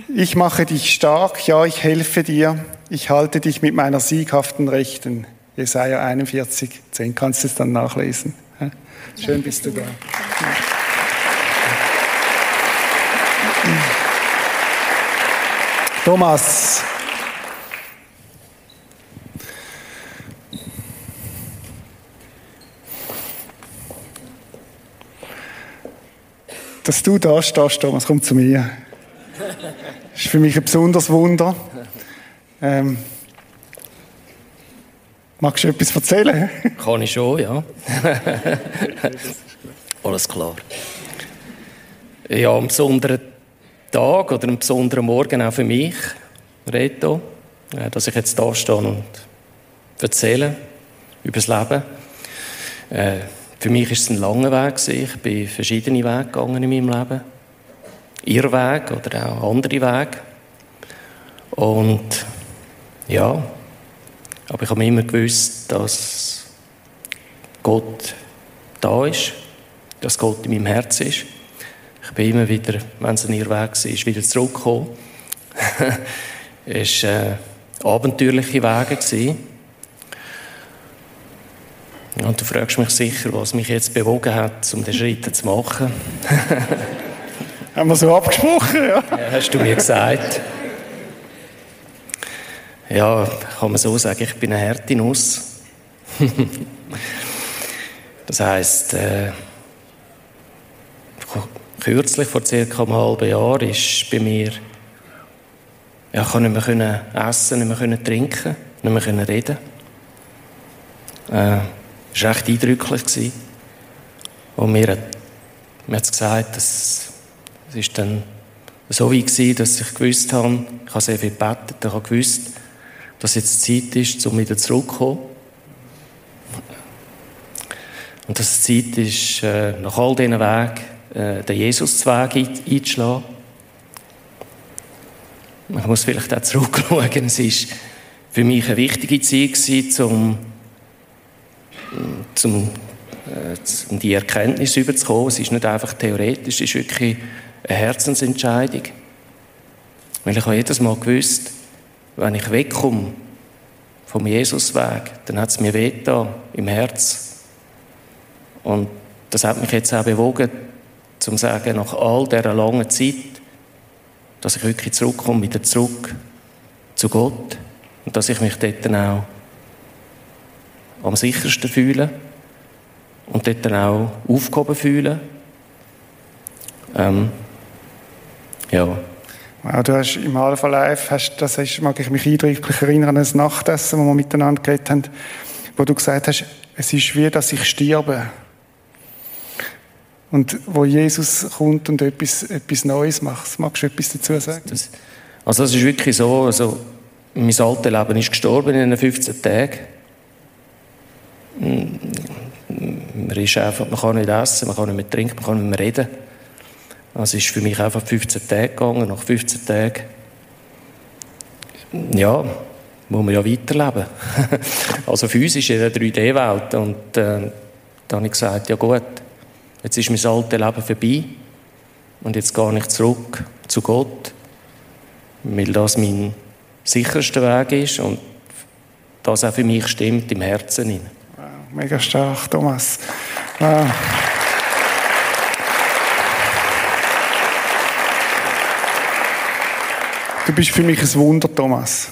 Ich mache dich stark, ja, ich helfe dir, ich halte dich mit meiner sieghaften Rechten. Jesaja 41, 10 kannst du es dann nachlesen. Schön bist du da. Thomas. Dass du da stehst, Thomas, komm zu mir. Das ist für mich ein besonderes Wunder. Ähm, magst du etwas erzählen? Kann ich schon, ja. Alles klar. Ja, einen besonderen Tag oder einen besonderen Morgen auch für mich, Reto, äh, dass ich jetzt da stehe und erzähle über das Leben. Äh, für mich ist es ein langer Weg. Ich bin verschiedene Wege gegangen in meinem Leben. Ihr Weg oder auch andere Wege. Und ja, aber ich habe immer gewusst, dass Gott da ist, dass Gott in meinem Herz ist. Ich bin immer wieder, wenn es ein Irrweg war, wieder zurückgekommen. es waren äh, abenteuerliche Wege. Gewesen. Und du fragst mich sicher, was mich jetzt bewogen hat, um den Schritt zu machen. Haben wir so abgesprochen, ja? ja hast du mir gesagt. Ja, kann man so sagen, ich bin eine harte Nuss. das heisst, äh, kürzlich, vor circa einem halben Jahr, ist bei mir, ja, ich konnte nicht mehr essen, nicht mehr trinken, nicht mehr reden. Äh, das war recht eindrücklich. Und mir hat, mir hat gesagt, dass es ist dann so wie war, dass ich gewusst habe, ich habe sehr viel gebetet, ich habe gewusst, dass jetzt Zeit ist, um wieder zurückzukommen. Und dass es Zeit ist, äh, nach all diesen Wegen äh, den Jesusweg einzuschlagen. Ich muss vielleicht auch zurückschauen. Es war für mich eine wichtige Zeit, um zum, äh, um die Erkenntnis überzukommen. Es ist nicht einfach theoretisch, es ist wirklich eine Herzensentscheidung. Weil ich habe jedes Mal gewusst, wenn ich wegkomme vom Jesusweg, dann hat es mir weh im Herz. Und das hat mich jetzt auch bewogen, zum sagen, nach all dieser langen Zeit, dass ich wirklich zurückkomme, wieder zurück zu Gott. Und dass ich mich dort dann auch am sichersten fühlen und dort dann auch aufgehoben fühlen. Ähm, ja. Wow, du hast im Alpha Live, hast, das ist, mag ich mich eindrücklich erinnern an das Nachtessen, wo wir miteinander geredet haben, wo du gesagt hast, es ist wie, dass ich sterbe. Und wo Jesus kommt und etwas, etwas Neues macht. Magst du etwas dazu sagen? Also es ist wirklich so, also mein altes Leben ist gestorben in den 15 Tagen. Man ist einfach, man kann nicht essen, man kann nicht mehr trinken, man kann nicht mehr reden. Also ist für mich einfach 15 Tage gegangen. Nach 15 Tagen, ja, muss man ja weiterleben. also physisch in der 3D-Welt. Und äh, dann habe ich gesagt, ja gut, jetzt ist mein altes Leben vorbei und jetzt gehe ich zurück zu Gott, weil das mein sicherster Weg ist und das auch für mich stimmt im Herzen. Mega stark, Thomas. Wow. Du bist für mich ein Wunder, Thomas.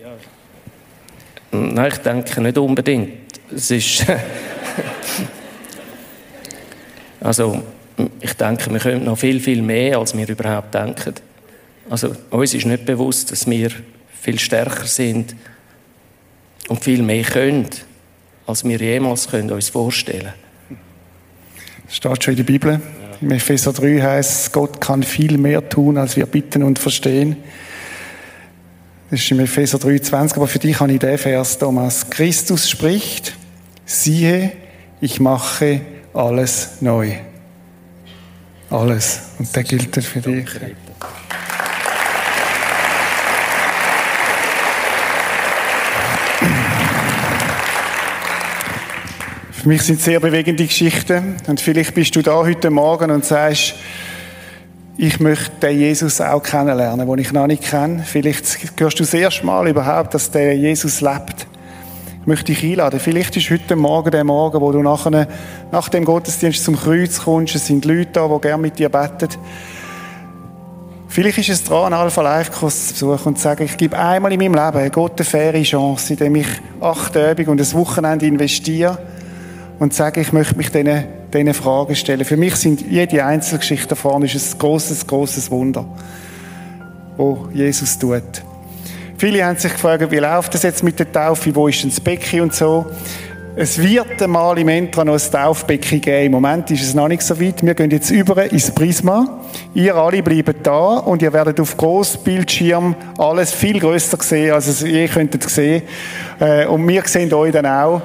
Ja. Nein, ich denke nicht unbedingt. Es ist. also, ich denke, wir können noch viel, viel mehr, als wir überhaupt denken. Also, uns ist nicht bewusst, dass wir viel stärker sind und viel mehr können als wir jemals können uns vorstellen können. Das steht schon in der Bibel. Im Epheser 3 heißt Gott kann viel mehr tun, als wir bitten und verstehen. Das ist im Epheser 3,20, aber für dich habe ich den Vers, Thomas. Christus spricht, siehe, ich mache alles neu. alles. Und der gilt für dich. Für mich sind es sehr bewegende Geschichten. Und vielleicht bist du da heute Morgen und sagst, ich möchte den Jesus auch kennenlernen, den ich noch nicht kenne. Vielleicht hörst du das erste Mal überhaupt, dass der Jesus lebt. Ich möchte dich einladen. Vielleicht ist heute Morgen der Morgen, wo du nachher, nach dem Gottesdienst zum Kreuz kommst. Es sind Leute da, die gerne mit dir beten. Vielleicht ist es dran, Alpha Life Kurs zu besuchen und zu sagen, ich gebe einmal in meinem Leben eine faire Chance, indem ich acht Übungen und ein Wochenende investiere und sage, ich möchte mich diesen, diesen Fragen stellen. Für mich sind jede Einzelgeschichte davon ist ein großes, großes Wunder, wo Jesus tut. Viele haben sich gefragt, wie läuft das jetzt mit der Taufe, wo ist denn das Becken und so. Es wird einmal im Entra noch ein Taufbecken geben. Im Moment ist es noch nicht so weit. Wir gehen jetzt über ins Prisma. Ihr alle bleibt da und ihr werdet auf Großbildschirm alles viel größer sehen, als ihr könntet sehen. Äh, und wir sehen euch dann auch.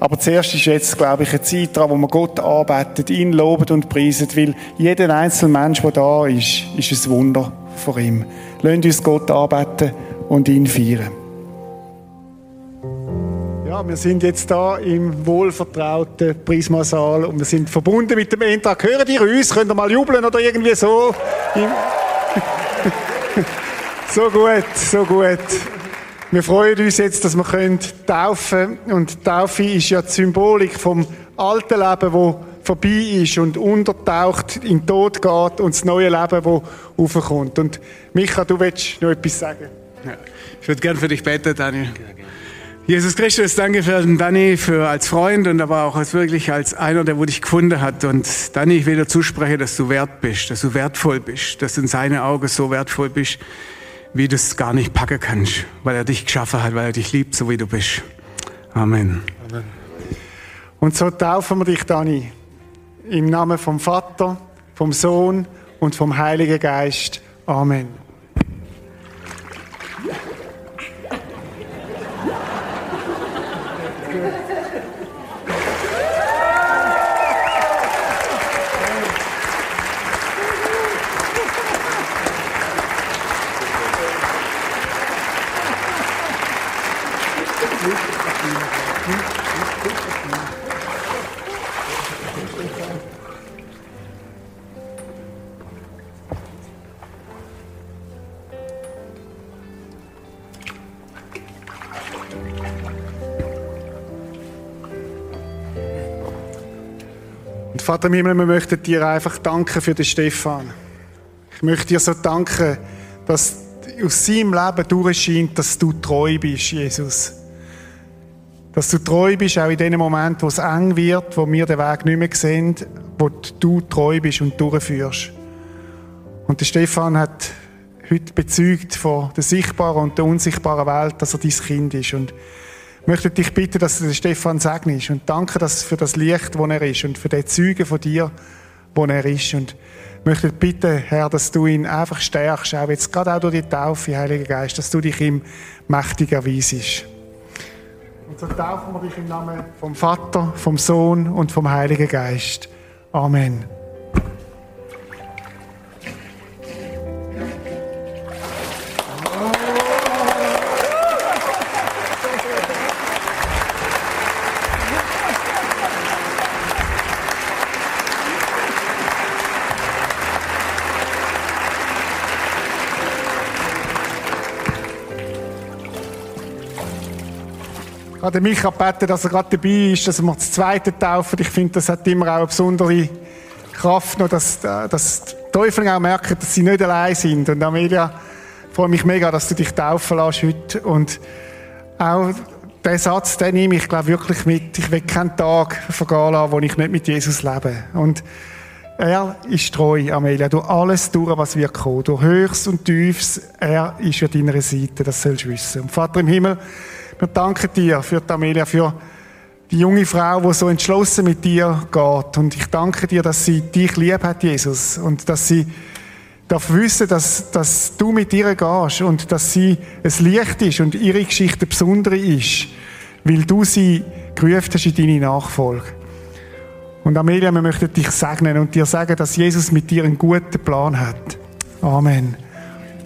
Aber zuerst ist jetzt, glaube ich, eine Zeit dran, wo man Gott arbeitet, ihn lobt und preiset, weil jeder einzelne Mensch, der da ist, ist ein Wunder vor ihm. Lasst uns Gott arbeiten und ihn feiern. Ja, wir sind jetzt da im wohlvertrauten Prismasaal und wir sind verbunden mit dem Eintrag. Hören ihr uns? Könnt ihr mal jubeln oder irgendwie so? so gut, so gut. Wir freuen uns jetzt, dass wir taufen können. Und Taufe ist ja die Symbolik vom alten Leben, wo vorbei ist und untertaucht, in den Tod geht und das neue Leben, das aufkommt. Und Micha, du willst noch etwas sagen? Ja. Ich würde gerne für dich beten, Daniel. Jesus Christus, danke für Danny für als Freund und aber auch als wirklich als einer, der wo dich gefunden hat. Und Danny, ich will dir zusprechen, dass du wert bist, dass du wertvoll bist, dass du in seinen Augen so wertvoll bist, wie du es gar nicht packen kannst, weil er dich geschaffen hat, weil er dich liebt, so wie du bist. Amen. Amen. Und so taufen wir dich, Dani, im Namen vom Vater, vom Sohn und vom Heiligen Geist. Amen. Vater im Himmel, wir möchten dir einfach danken für den Stefan. Ich möchte dir so danken, dass aus seinem Leben durchscheint, dass du treu bist, Jesus. Dass du treu bist, auch in dem Moment, wo es eng wird, wo wir den Weg nicht mehr sehen, wo du treu bist und durchführst. Und der Stefan hat heute bezeugt von der sichtbaren und der unsichtbaren Welt, dass er dein Kind ist. Und ich möchte dich bitten, dass den Stefan segnest und danke dass für das Licht, wo er ist und für den Zeugen von dir, wo er ist. Und ich möchte bitten, Herr, dass du ihn einfach stärkst, auch jetzt gerade auch durch die Taufe, Heiliger Geist, dass du dich ihm mächtig erweisest. Und so taufen wir dich im Namen vom Vater, vom Sohn und vom Heiligen Geist. Amen. Habe Micha gebeten, dass er gerade dabei ist, dass wir das zweite taufen. Ich finde, das hat immer auch eine besondere Kraft, noch, dass, äh, dass die Teufel auch merken, dass sie nicht allein sind. Und Amelia, ich freue mich mega, dass du dich taufen lässt heute. Und auch der Satz, den nehme ich, glaube wirklich mit. Ich will keinen Tag vergehen lassen, wo ich nicht mit Jesus lebe. Und er ist treu, Amelia, durch alles durch, was wir kommen. Durch Höchst und Tiefs. Er ist an deiner Seite, das sollst du wissen. Und Vater im Himmel, wir danken dir für die Amelia, für die junge Frau, die so entschlossen mit dir geht. Und ich danke dir, dass sie dich lieb hat, Jesus. Und dass sie darf wissen, dass, dass du mit ihr gehst und dass sie ein Licht ist und ihre Geschichte besondere ist, weil du sie gerufen hast in deine Nachfolge. Und Amelia, wir möchten dich segnen und dir sagen, dass Jesus mit dir einen guten Plan hat. Amen.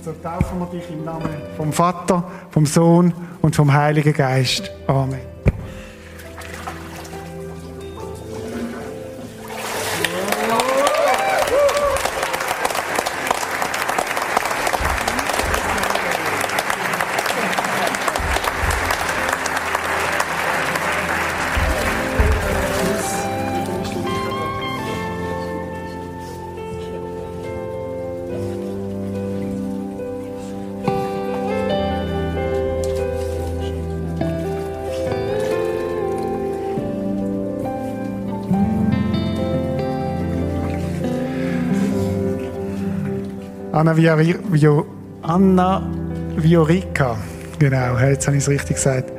So taufen wir dich im Namen vom Vater, vom Sohn und vom Heiligen Geist. Amen. Anna, Viori, Vio, Anna Viorica. Genau, jetzt habe ich es richtig gesagt.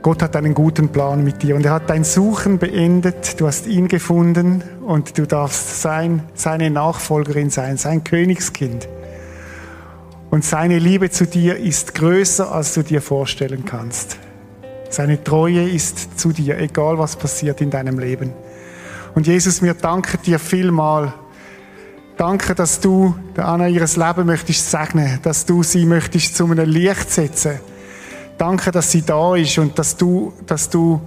Gott hat einen guten Plan mit dir und er hat dein Suchen beendet. Du hast ihn gefunden und du darfst sein, seine Nachfolgerin sein, sein Königskind. Und seine Liebe zu dir ist größer, als du dir vorstellen kannst. Seine Treue ist zu dir, egal was passiert in deinem Leben. Und Jesus, wir danken dir vielmal Danke, dass du Anna ihres Leben möchtest segnen, dass du sie möchtest zu einem Licht setzen. Danke, dass sie da ist und dass du, dass du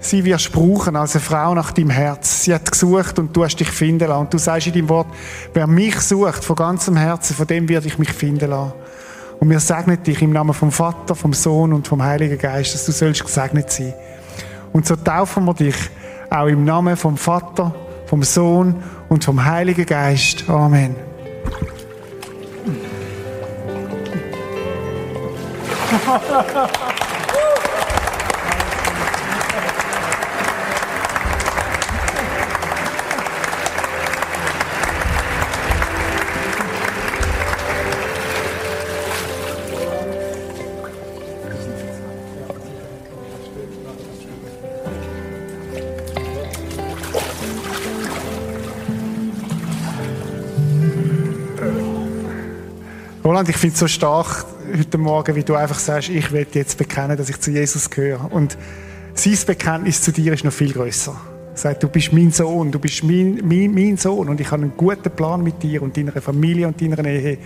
sie wirst brauchen als eine Frau nach deinem Herz. Sie hat gesucht und du hast dich finden lassen. Und du sagst in deinem Wort, wer mich sucht von ganzem Herzen, von dem werde ich mich finden lassen. Und wir segnen dich im Namen vom Vater, vom Sohn und vom Heiligen Geist, dass du sollst gesegnet sein. Und so taufen wir dich auch im Namen vom Vater, vom Sohn und vom Heiligen Geist. Amen. Roland, ich finde es so stark heute Morgen, wie du einfach sagst, ich will jetzt bekennen, dass ich zu Jesus gehöre. Und sein Bekenntnis zu dir ist noch viel größer. Er sagt, du bist mein Sohn, du bist mein, mein, mein, Sohn und ich habe einen guten Plan mit dir und deiner Familie und deiner Ehe.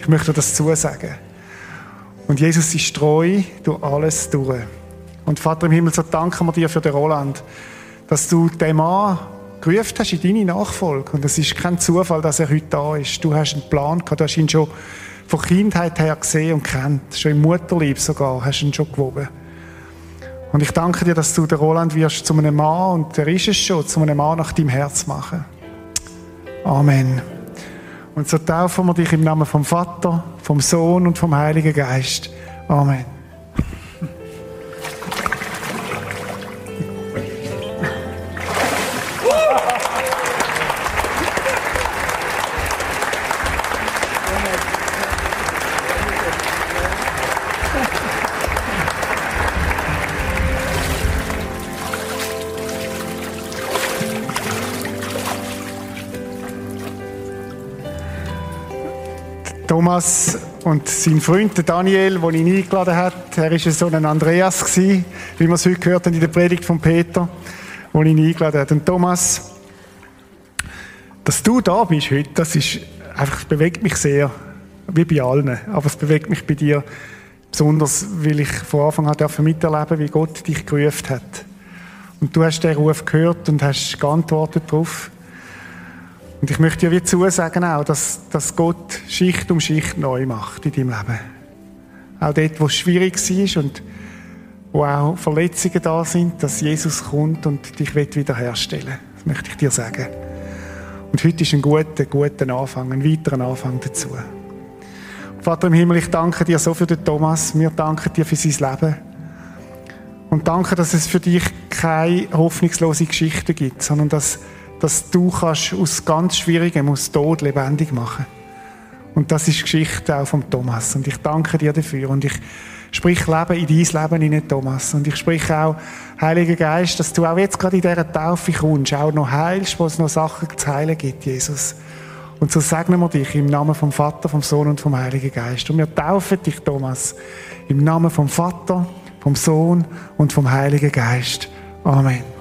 Ich möchte dir das zusagen. Und Jesus ist treu durch alles durch. Und Vater im Himmel, so danken wir dir für den Roland, dass du den Mann gerufen hast in deine Nachfolge. Und es ist kein Zufall, dass er heute da ist. Du hast einen Plan gehabt, du hast ihn schon von Kindheit her gesehen und kennt. Schon im Mutterlieb sogar hast du ihn schon gewogen. Und ich danke dir, dass du den Roland wirst zu einem Mann, und der ist es schon, zu einem Mann nach deinem Herz machen. Amen. Und so taufen wir dich im Namen vom Vater, vom Sohn und vom Heiligen Geist. Amen. Thomas und sein Freund Daniel, den ihn eingeladen hat. Er war so ein Andreas, gewesen, wie wir es heute gehört haben in der Predigt von Peter, den ihn eingeladen hat. Und Thomas, dass du da bist heute, das ist einfach, bewegt mich sehr, wie bei allen. Aber es bewegt mich bei dir besonders, weil ich von Anfang an miterleben wie Gott dich gerufen hat. Und du hast den Ruf gehört und hast geantwortet darauf. Und ich möchte dir wie zusagen auch, dass, dass Gott Schicht um Schicht neu macht in deinem Leben. Auch dort, wo es schwierig war und wo auch Verletzungen da sind, dass Jesus kommt und dich wiederherstellen will. Das möchte ich dir sagen. Und heute ist ein guter, guter Anfang, ein weiterer Anfang dazu. Vater im Himmel, ich danke dir so für den Thomas. Wir danken dir für sein Leben. Und danke, dass es für dich keine hoffnungslose Geschichte gibt, sondern dass dass du kannst aus ganz Schwierigem, aus Tod lebendig machen Und das ist Geschichte auch von Thomas. Und ich danke dir dafür. Und ich sprich Leben in dein Leben hinein, Thomas. Und ich sprich auch, Heiliger Geist, dass du auch jetzt gerade in dieser Taufe kommst, auch noch heilst, wo es noch Sachen zu heilen gibt, Jesus. Und so segnen wir dich im Namen vom Vater, vom Sohn und vom Heiligen Geist. Und wir taufen dich, Thomas, im Namen vom Vater, vom Sohn und vom Heiligen Geist. Amen.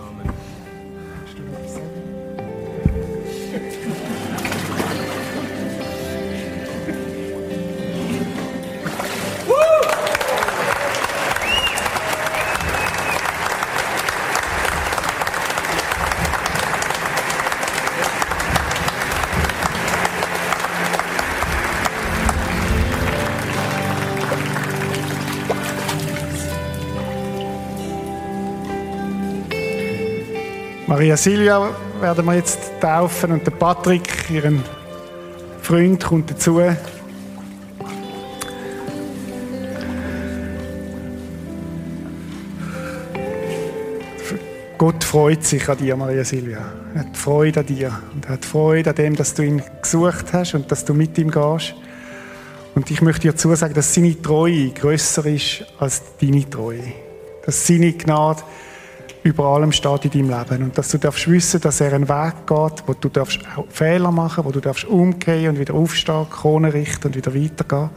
Maria Silvia werden wir jetzt taufen und der Patrick, ihren Freund, kommt dazu. Gott freut sich an dir, Maria Silvia. Er hat Freude an dir. Und er hat Freude an dem, dass du ihn gesucht hast und dass du mit ihm gehst. Und ich möchte dir zusagen, dass seine Treue grösser ist als deine Treue. Dass seine Gnade über allem steht in deinem Leben. Und dass du darfst wissen, dass er einen Weg geht, wo du darfst auch Fehler machen, wo du darfst umgehen und wieder aufstehen, Krone richten und wieder weitergehen.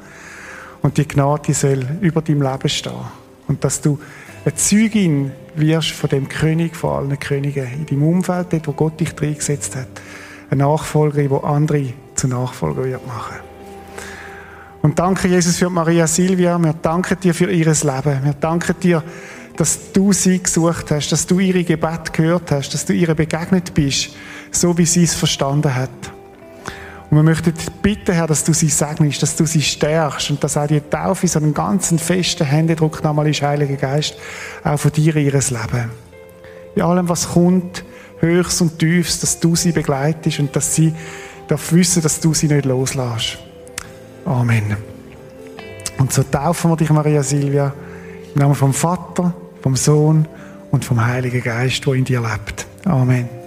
Und die Gnade soll über deinem Leben stehen. Und dass du eine Zeugin wirst von dem König von allen Königen in deinem Umfeld, dort, wo Gott dich reingesetzt hat. Eine Nachfolgerin, die andere zu Nachfolger wird machen. Und danke, Jesus, für Maria Silvia. Wir danken dir für ihr Leben. Wir danken dir, dass du sie gesucht hast, dass du ihre Gebet gehört hast, dass du ihr begegnet bist, so wie sie es verstanden hat. Und wir möchten bitten, Herr, dass du sie segnest, dass du sie stärkst und dass auch die Taufe so einen ganzen festen Händedruck nochmal ist, Heiliger Geist, auch von dir in ihres Leben. In allem, was kommt, höchst und tiefst, dass du sie begleitest und dass sie darf wissen, dass du sie nicht loslässt. Amen. Und so taufen wir dich, Maria Silvia, im Namen vom Vater, vom Sohn und vom Heiligen Geist, wo in dir lebt. Amen.